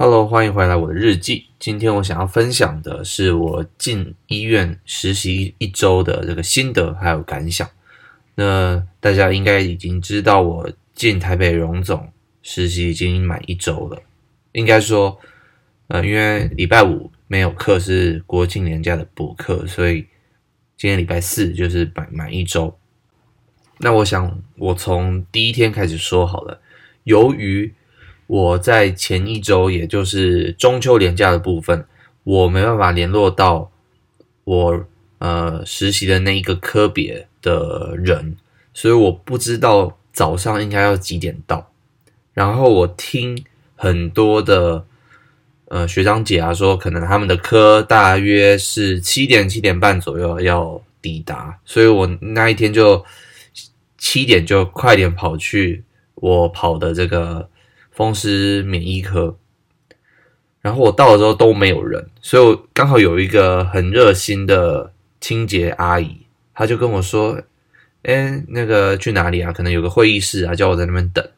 Hello，欢迎回来我的日记。今天我想要分享的是我进医院实习一周的这个心得还有感想。那大家应该已经知道，我进台北荣总实习已经满一周了。应该说，呃，因为礼拜五没有课，是国庆年假的补课，所以今天礼拜四就是满满一周。那我想，我从第一天开始说好了。由于我在前一周，也就是中秋连假的部分，我没办法联络到我呃实习的那一个科别。的人，所以我不知道早上应该要几点到。然后我听很多的呃学长姐啊说，可能他们的科大约是七点七点半左右要抵达，所以我那一天就七点就快点跑去我跑的这个风湿免疫科。然后我到了之后都没有人，所以我刚好有一个很热心的清洁阿姨。她就跟我说：“哎，那个去哪里啊？可能有个会议室啊，叫我在那边等。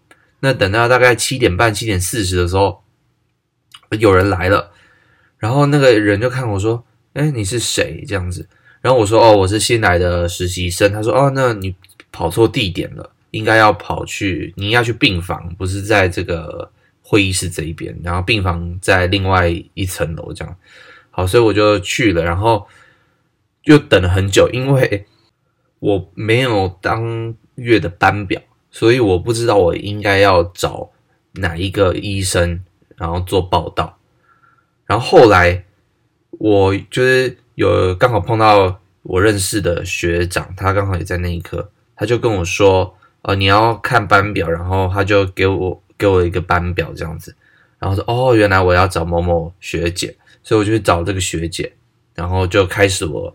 那等到大概七点半、七点四十的时候，有人来了。然后那个人就看我说：‘哎，你是谁？’这样子。然后我说：‘哦，我是新来的实习生。’他说：‘哦，那你跑错地点了，应该要跑去，你要去病房，不是在这个会议室这一边。然后病房在另外一层楼，这样。好，所以我就去了，然后又等了很久，因为。”我没有当月的班表，所以我不知道我应该要找哪一个医生，然后做报道。然后后来我就是有刚好碰到我认识的学长，他刚好也在那一科，他就跟我说：“呃，你要看班表。”然后他就给我给我一个班表这样子，然后说：“哦，原来我要找某某学姐，所以我就去找这个学姐，然后就开始我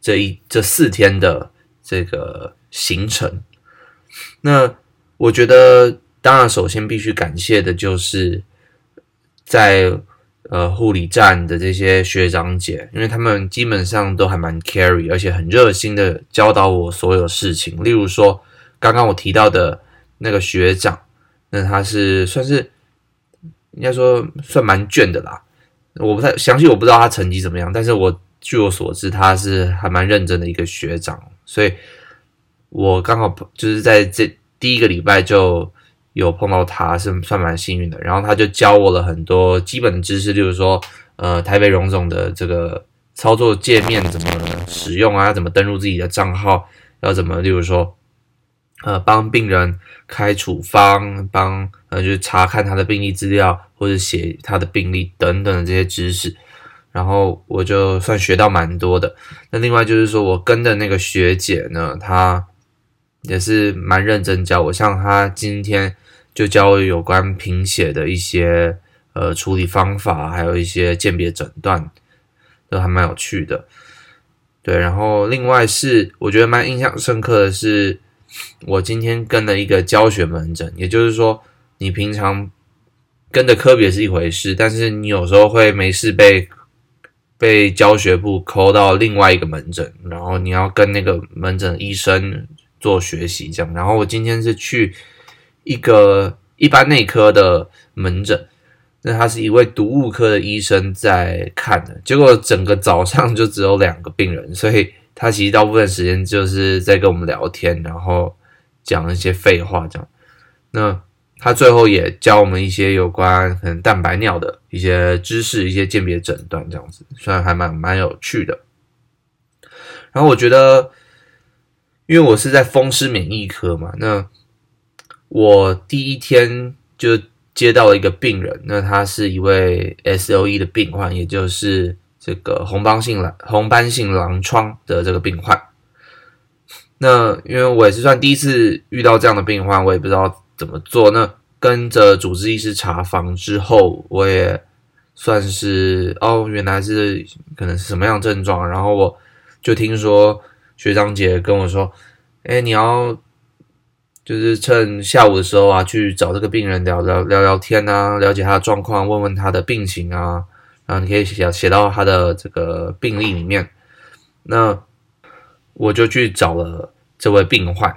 这一这四天的。”这个行程，那我觉得，当然，首先必须感谢的就是在呃护理站的这些学长姐，因为他们基本上都还蛮 carry，而且很热心的教导我所有事情。例如说，刚刚我提到的那个学长，那他是算是应该说算蛮卷的啦。我不太详细，我不知道他成绩怎么样，但是我据我所知，他是还蛮认真的一个学长。所以，我刚好就是在这第一个礼拜就有碰到他，是算蛮幸运的。然后他就教我了很多基本的知识，例如说，呃，台北荣总的这个操作界面怎么使用啊，怎么登录自己的账号，要怎么，例如说，呃，帮病人开处方，帮呃，就是查看他的病历资料，或者写他的病历等等的这些知识。然后我就算学到蛮多的。那另外就是说我跟的那个学姐呢，她也是蛮认真教我。像她今天就教我有关贫血的一些呃处理方法，还有一些鉴别诊断，都还蛮有趣的。对，然后另外是我觉得蛮印象深刻的是，我今天跟了一个教学门诊，也就是说你平常跟的科别是一回事，但是你有时候会没事被。被教学部扣到另外一个门诊，然后你要跟那个门诊医生做学习，这样。然后我今天是去一个一般内科的门诊，那他是一位毒物科的医生在看的，结果整个早上就只有两个病人，所以他其实大部分时间就是在跟我们聊天，然后讲一些废话，这样。那。他最后也教我们一些有关可能蛋白尿的一些知识，一些鉴别诊断这样子，虽然还蛮蛮有趣的。然后我觉得，因为我是在风湿免疫科嘛，那我第一天就接到了一个病人，那他是一位 S O E 的病患，也就是这个红斑性狼红斑性狼疮的这个病患。那因为我也是算第一次遇到这样的病患，我也不知道。怎么做？那跟着主治医师查房之后，我也算是哦，原来是可能是什么样症状。然后我就听说学长姐跟我说：“哎，你要就是趁下午的时候啊，去找这个病人聊聊聊聊天啊，了解他的状况，问问他的病情啊，然后你可以写写到他的这个病历里面。”那我就去找了这位病患。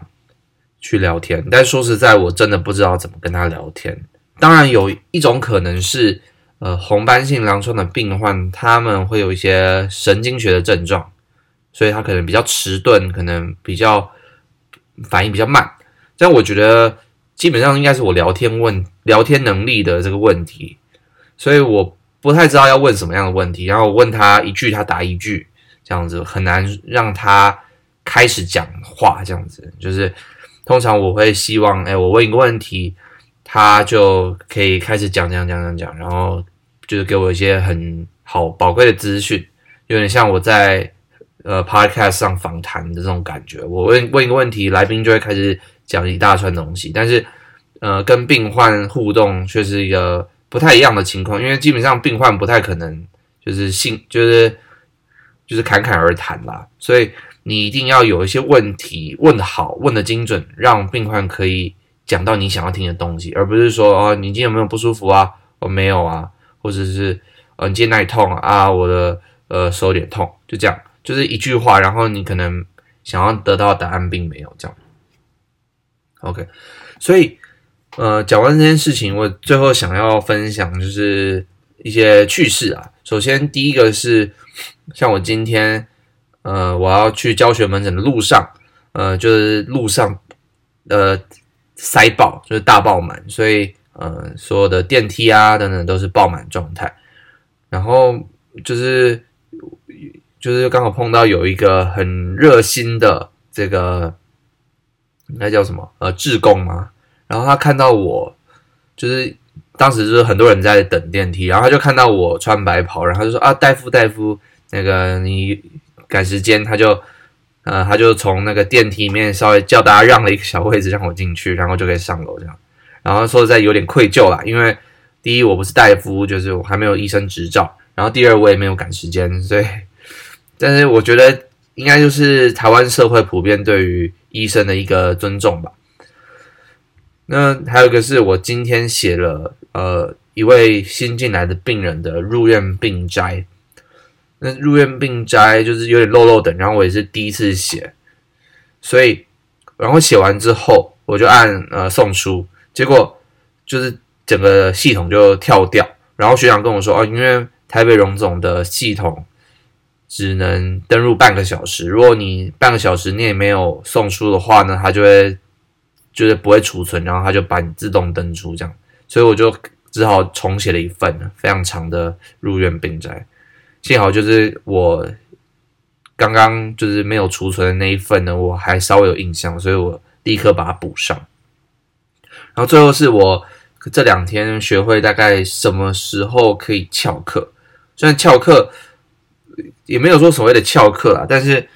去聊天，但说实在，我真的不知道怎么跟他聊天。当然，有一种可能是，呃红斑性狼疮的病患，他们会有一些神经学的症状，所以他可能比较迟钝，可能比较反应比较慢。这样我觉得基本上应该是我聊天问聊天能力的这个问题，所以我不太知道要问什么样的问题，然后我问他一句，他答一句，这样子很难让他开始讲话，这样子就是通常我会希望，哎，我问一个问题，他就可以开始讲讲讲讲讲，然后就是给我一些很好宝贵的资讯，有点像我在呃 podcast 上访谈的这种感觉。我问问一个问题，来宾就会开始。讲一大串东西，但是，呃，跟病患互动却是一个不太一样的情况，因为基本上病患不太可能就是信，就是就是侃侃而谈啦，所以你一定要有一些问题问的好，问的精准，让病患可以讲到你想要听的东西，而不是说哦，你今天有没有不舒服啊？我没有啊，或者是呃，你今天哪里痛啊？我的呃手有点痛，就这样，就是一句话，然后你可能想要得到答案并没有这样。OK，所以，呃，讲完这件事情，我最后想要分享就是一些趣事啊。首先，第一个是，像我今天，呃，我要去教学门诊的路上，呃，就是路上，呃，塞爆，就是大爆满，所以，呃，所有的电梯啊等等都是爆满状态。然后就是，就是刚好碰到有一个很热心的这个。那叫什么？呃，志工吗。然后他看到我，就是当时就是很多人在等电梯，然后他就看到我穿白袍，然后就说啊，大夫大夫，那个你赶时间，他就呃，他就从那个电梯里面稍微叫大家让了一个小位置让我进去，然后就可以上楼这样。然后说实在有点愧疚啦，因为第一我不是大夫，就是我还没有医生执照，然后第二我也没有赶时间，所以，但是我觉得应该就是台湾社会普遍对于。医生的一个尊重吧。那还有一个是我今天写了呃一位新进来的病人的入院病摘。那入院病摘就是有点漏漏的，然后我也是第一次写，所以然后写完之后我就按呃送出，结果就是整个系统就跳掉。然后学长跟我说哦，因为台北荣总的系统。只能登录半个小时。如果你半个小时你也没有送出的话呢，它就会就是不会储存，然后它就把你自动登出这样。所以我就只好重写了一份非常长的入院病摘。幸好就是我刚刚就是没有储存的那一份呢，我还稍微有印象，所以我立刻把它补上。然后最后是我这两天学会大概什么时候可以翘课，虽然翘课。也没有说所谓的翘课啊，但是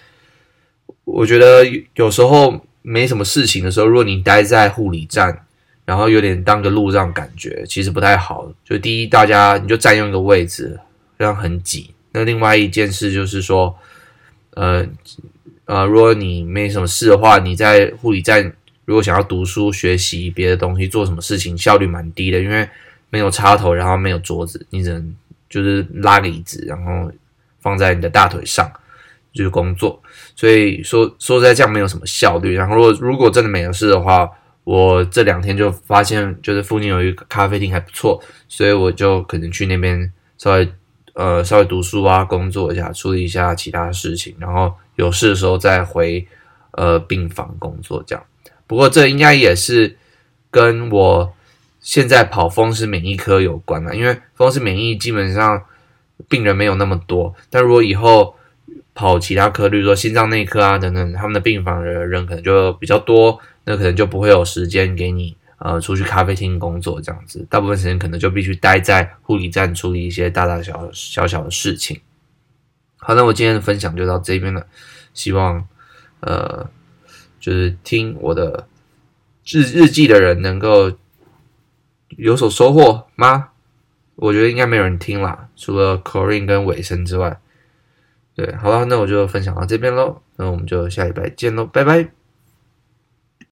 我觉得有时候没什么事情的时候，如果你待在护理站，然后有点当个路障，感觉其实不太好。就第一，大家你就占用一个位置，这样很挤。那另外一件事就是说，呃呃，如果你没什么事的话，你在护理站如果想要读书、学习别的东西、做什么事情，效率蛮低的，因为没有插头，然后没有桌子，你只能就是拉个椅子，然后。放在你的大腿上就是工作，所以说说在这样没有什么效率。然后如果如果真的没有事的话，我这两天就发现就是附近有一个咖啡厅还不错，所以我就可能去那边稍微呃稍微读书啊，工作一下，处理一下其他事情，然后有事的时候再回呃病房工作这样。不过这应该也是跟我现在跑风湿免疫科有关了，因为风湿免疫基本上。病人没有那么多，但如果以后跑其他科，例如说心脏内科啊等等，他们的病房的人可能就比较多，那可能就不会有时间给你呃出去咖啡厅工作这样子，大部分时间可能就必须待在护理站处理一些大大小小小的事情。好，那我今天的分享就到这边了，希望呃就是听我的日日记的人能够有所收获吗？我觉得应该没有人听啦，除了 Corin 跟尾声之外。对，好了，那我就分享到这边喽，那我们就下礼拜见喽，拜拜。